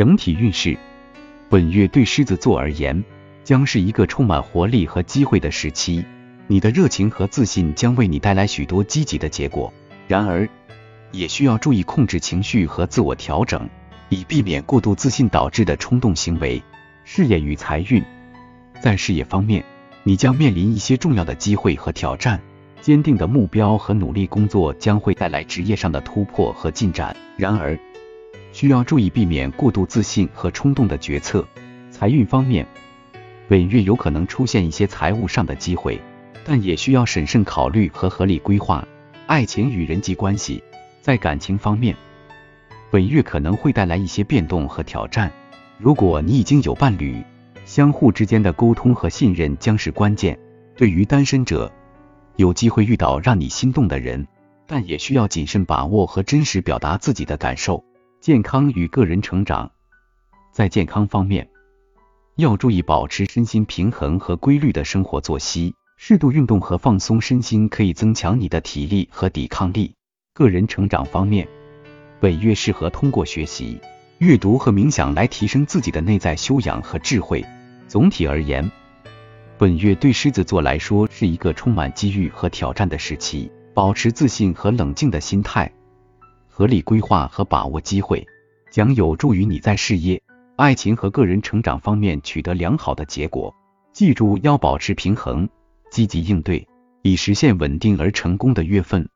整体运势，本月对狮子座而言，将是一个充满活力和机会的时期。你的热情和自信将为你带来许多积极的结果。然而，也需要注意控制情绪和自我调整，以避免过度自信导致的冲动行为。事业与财运，在事业方面，你将面临一些重要的机会和挑战。坚定的目标和努力工作将会带来职业上的突破和进展。然而，需要注意避免过度自信和冲动的决策。财运方面，本月有可能出现一些财务上的机会，但也需要审慎考虑和合理规划。爱情与人际关系，在感情方面，本月可能会带来一些变动和挑战。如果你已经有伴侣，相互之间的沟通和信任将是关键。对于单身者，有机会遇到让你心动的人，但也需要谨慎把握和真实表达自己的感受。健康与个人成长，在健康方面，要注意保持身心平衡和规律的生活作息，适度运动和放松身心可以增强你的体力和抵抗力。个人成长方面，本月适合通过学习、阅读和冥想来提升自己的内在修养和智慧。总体而言，本月对狮子座来说是一个充满机遇和挑战的时期，保持自信和冷静的心态，合理规划和把握机会，将有助于你在事业、爱情和个人成长方面取得良好的结果。记住要保持平衡，积极应对，以实现稳定而成功的月份。